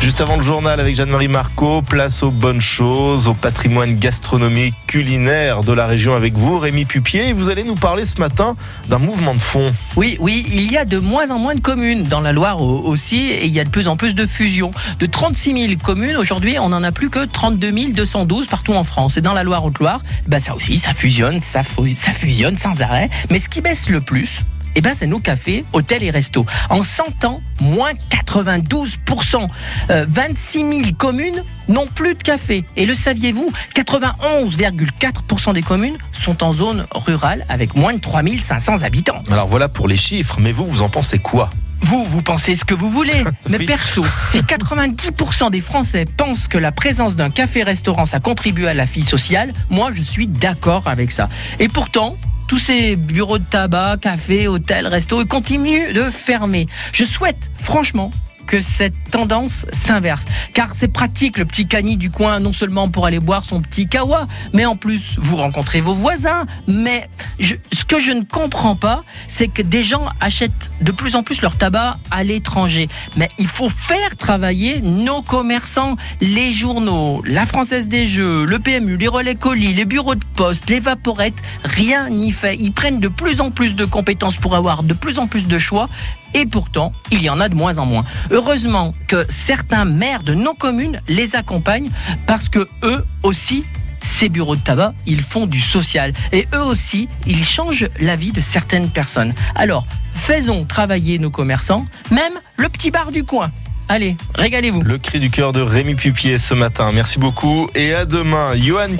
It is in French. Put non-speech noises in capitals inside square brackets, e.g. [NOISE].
Juste avant le journal avec Jeanne-Marie Marco, place aux bonnes choses, au patrimoine gastronomique, culinaire de la région avec vous, Rémi Pupier. Vous allez nous parler ce matin d'un mouvement de fond. Oui, oui, il y a de moins en moins de communes dans la Loire aussi, et il y a de plus en plus de fusions. De 36 000 communes, aujourd'hui, on n'en a plus que 32 212 partout en France. Et dans la Loire-Haute-Loire, ben ça aussi, ça fusionne, ça fusionne sans arrêt. Mais ce qui baisse le plus, eh ben, c'est nos cafés, hôtels et restos. En 100 ans, moins 92%. 26 000 communes n'ont plus de café. Et le saviez-vous? 91,4% des communes sont en zone rurale avec moins de 3500 habitants. Alors voilà pour les chiffres, mais vous, vous en pensez quoi? Vous, vous pensez ce que vous voulez. [LAUGHS] Mais perso, si [LAUGHS] 90% des Français pensent que la présence d'un café-restaurant, ça contribue à la vie sociale, moi, je suis d'accord avec ça. Et pourtant, tous ces bureaux de tabac, cafés, hôtels, restos, continuent de fermer. Je souhaite, franchement, que cette tendance s'inverse. Car c'est pratique le petit cani du coin, non seulement pour aller boire son petit kawa, mais en plus vous rencontrez vos voisins. Mais ce que je ne comprends pas, c'est que des gens achètent de plus en plus leur tabac à l'étranger. Mais il faut faire travailler nos commerçants, les journaux, la Française des Jeux, le PMU, les relais colis, les bureaux de poste, les vaporettes. Rien n'y fait. Ils prennent de plus en plus de compétences pour avoir de plus en plus de choix et pourtant, il y en a de moins en moins. Heureusement que certains maires de nos communes les accompagnent parce que eux aussi ces bureaux de tabac, ils font du social. Et eux aussi, ils changent la vie de certaines personnes. Alors, faisons travailler nos commerçants, même le petit bar du coin. Allez, régalez-vous. Le cri du cœur de Rémi Pupier ce matin. Merci beaucoup et à demain. Johan